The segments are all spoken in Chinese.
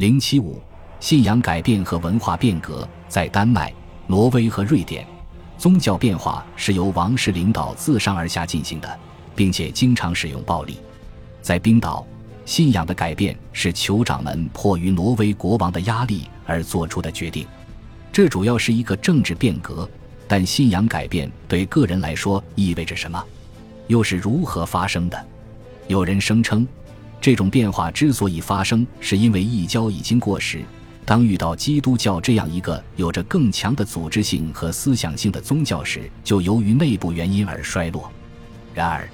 零七五，信仰改变和文化变革在丹麦、挪威和瑞典，宗教变化是由王室领导自上而下进行的，并且经常使用暴力。在冰岛，信仰的改变是酋长们迫于挪威国王的压力而做出的决定。这主要是一个政治变革，但信仰改变对个人来说意味着什么？又是如何发生的？有人声称，这种变化之所以发生，是因为异教已经过时。当遇到基督教这样一个有着更强的组织性和思想性的宗教时，就由于内部原因而衰落。然而，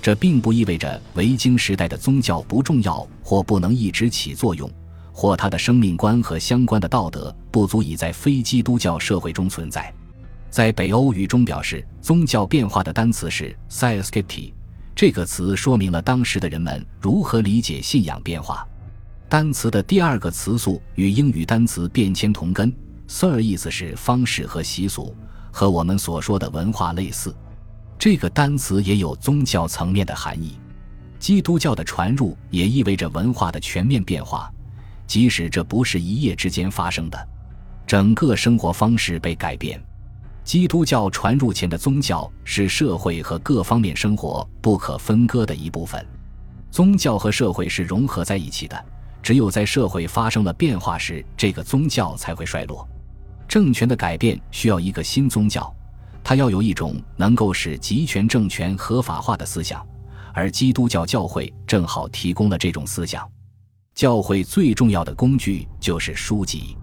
这并不意味着维京时代的宗教不重要或不能一直起作用。或他的生命观和相关的道德不足以在非基督教社会中存在。在北欧语中表示宗教变化的单词是 s i a s k i p t i 这个词说明了当时的人们如何理解信仰变化。单词的第二个词素与英语单词变迁同根 s i r 意思是方式和习俗，和我们所说的文化类似。这个单词也有宗教层面的含义。基督教的传入也意味着文化的全面变化。即使这不是一夜之间发生的，整个生活方式被改变。基督教传入前的宗教是社会和各方面生活不可分割的一部分，宗教和社会是融合在一起的。只有在社会发生了变化时，这个宗教才会衰落。政权的改变需要一个新宗教，它要有一种能够使集权政权合法化的思想，而基督教教会正好提供了这种思想。教会最重要的工具就是书籍，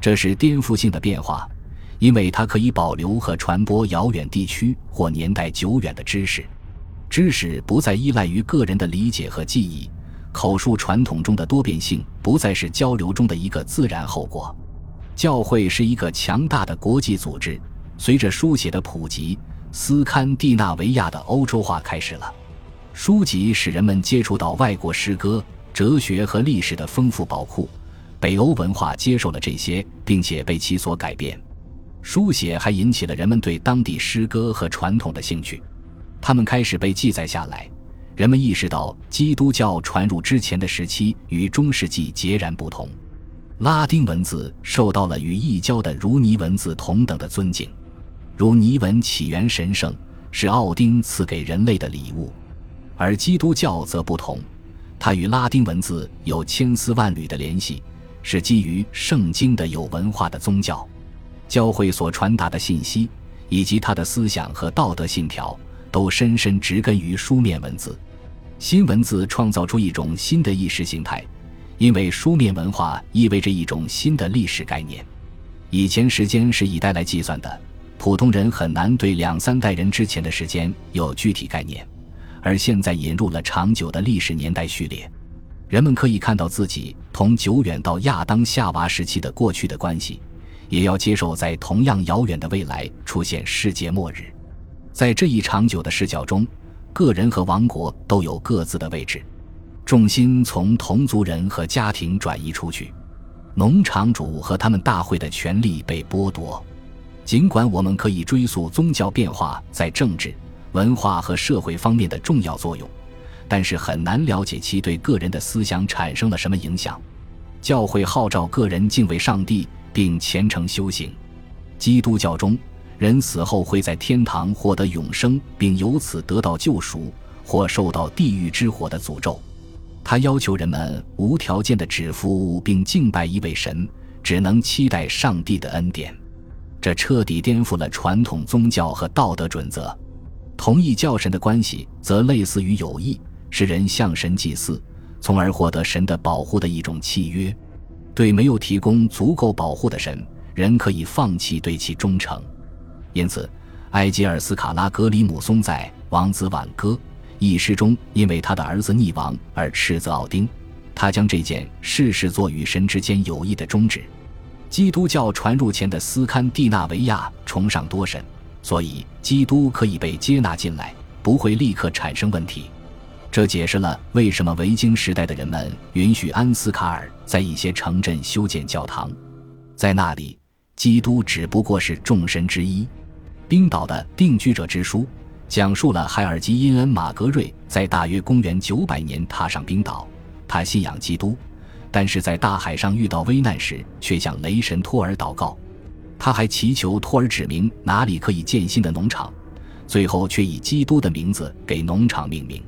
这是颠覆性的变化，因为它可以保留和传播遥远地区或年代久远的知识。知识不再依赖于个人的理解和记忆，口述传统中的多变性不再是交流中的一个自然后果。教会是一个强大的国际组织，随着书写的普及，斯堪的纳维亚的欧洲化开始了。书籍使人们接触到外国诗歌。哲学和历史的丰富宝库，北欧文化接受了这些，并且被其所改变。书写还引起了人们对当地诗歌和传统的兴趣，他们开始被记载下来。人们意识到基督教传入之前的时期与中世纪截然不同。拉丁文字受到了与异教的如尼文字同等的尊敬。如尼文起源神圣，是奥丁赐给人类的礼物，而基督教则不同。它与拉丁文字有千丝万缕的联系，是基于圣经的有文化的宗教。教会所传达的信息，以及他的思想和道德信条，都深深植根于书面文字。新文字创造出一种新的意识形态，因为书面文化意味着一种新的历史概念。以前时间是以代来计算的，普通人很难对两三代人之前的时间有具体概念。而现在引入了长久的历史年代序列，人们可以看到自己同久远到亚当夏娃时期的过去的关系，也要接受在同样遥远的未来出现世界末日。在这一长久的视角中，个人和王国都有各自的位置，重心从同族人和家庭转移出去，农场主和他们大会的权利被剥夺。尽管我们可以追溯宗教变化在政治。文化和社会方面的重要作用，但是很难了解其对个人的思想产生了什么影响。教会号召个人敬畏上帝并虔诚修行。基督教中，人死后会在天堂获得永生，并由此得到救赎，或受到地狱之火的诅咒。他要求人们无条件的只服务并敬拜一位神，只能期待上帝的恩典。这彻底颠覆了传统宗教和道德准则。同意教神的关系则类似于友谊，是人向神祭祀，从而获得神的保护的一种契约。对没有提供足够保护的神，人可以放弃对其忠诚。因此，埃吉尔斯卡拉格里姆松在《王子挽歌》一诗中，因为他的儿子溺亡而斥责奥丁。他将这件事视作与神之间友谊的终止。基督教传入前的斯堪的纳维亚崇尚多神。所以，基督可以被接纳进来，不会立刻产生问题。这解释了为什么维京时代的人们允许安斯卡尔在一些城镇修建教堂。在那里，基督只不过是众神之一。冰岛的《定居者之书》讲述了海尔基因恩·马格瑞在大约公元900年踏上冰岛，他信仰基督，但是在大海上遇到危难时，却向雷神托尔祷告。他还祈求托尔指明哪里可以建新的农场，最后却以基督的名字给农场命名。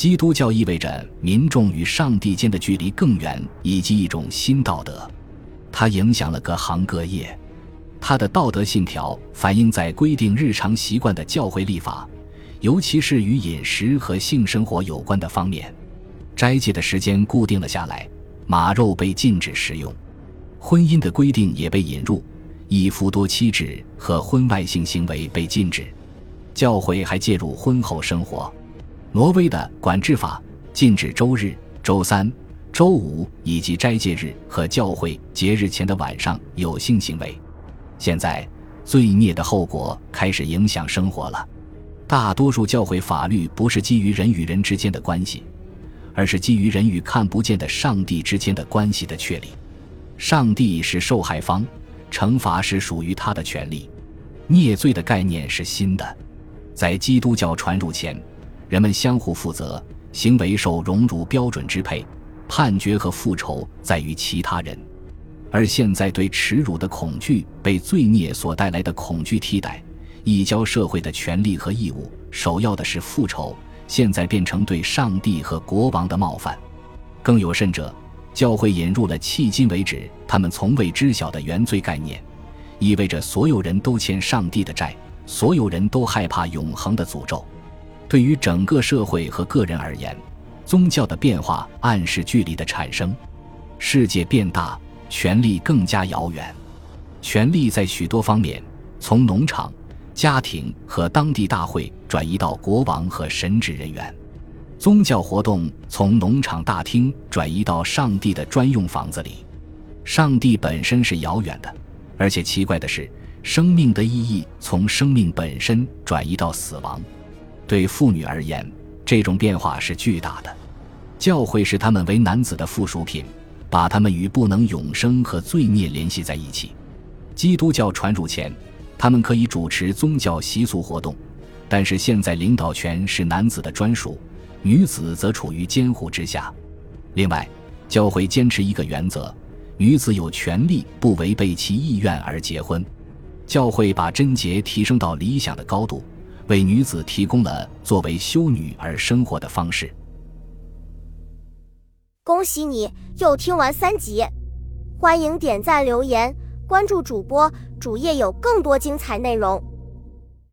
基督教意味着民众与上帝间的距离更远，以及一种新道德。它影响了各行各业。它的道德信条反映在规定日常习惯的教会立法，尤其是与饮食和性生活有关的方面。斋戒的时间固定了下来，马肉被禁止食用，婚姻的规定也被引入。一夫多妻制和婚外性行为被禁止，教会还介入婚后生活。挪威的管制法禁止周日、周三、周五以及斋戒日和教会节日前的晚上有性行为。现在，罪孽的后果开始影响生活了。大多数教会法律不是基于人与人之间的关系，而是基于人与看不见的上帝之间的关系的确立。上帝是受害方。惩罚是属于他的权利，孽罪的概念是新的，在基督教传入前，人们相互负责，行为受荣辱标准支配，判决和复仇在于其他人，而现在对耻辱的恐惧被罪孽所带来的恐惧替代，移交社会的权利和义务首要的是复仇，现在变成对上帝和国王的冒犯，更有甚者。教会引入了迄今为止他们从未知晓的原罪概念，意味着所有人都欠上帝的债，所有人都害怕永恒的诅咒。对于整个社会和个人而言，宗教的变化暗示距离的产生。世界变大，权力更加遥远。权力在许多方面从农场、家庭和当地大会转移到国王和神职人员。宗教活动从农场大厅转移到上帝的专用房子里，上帝本身是遥远的，而且奇怪的是，生命的意义从生命本身转移到死亡。对妇女而言，这种变化是巨大的。教会视他们为男子的附属品，把他们与不能永生和罪孽联系在一起。基督教传入前，他们可以主持宗教习俗活动，但是现在领导权是男子的专属。女子则处于监护之下。另外，教会坚持一个原则：女子有权利不违背其意愿而结婚。教会把贞洁提升到理想的高度，为女子提供了作为修女而生活的方式。恭喜你又听完三集，欢迎点赞、留言、关注主播，主页有更多精彩内容。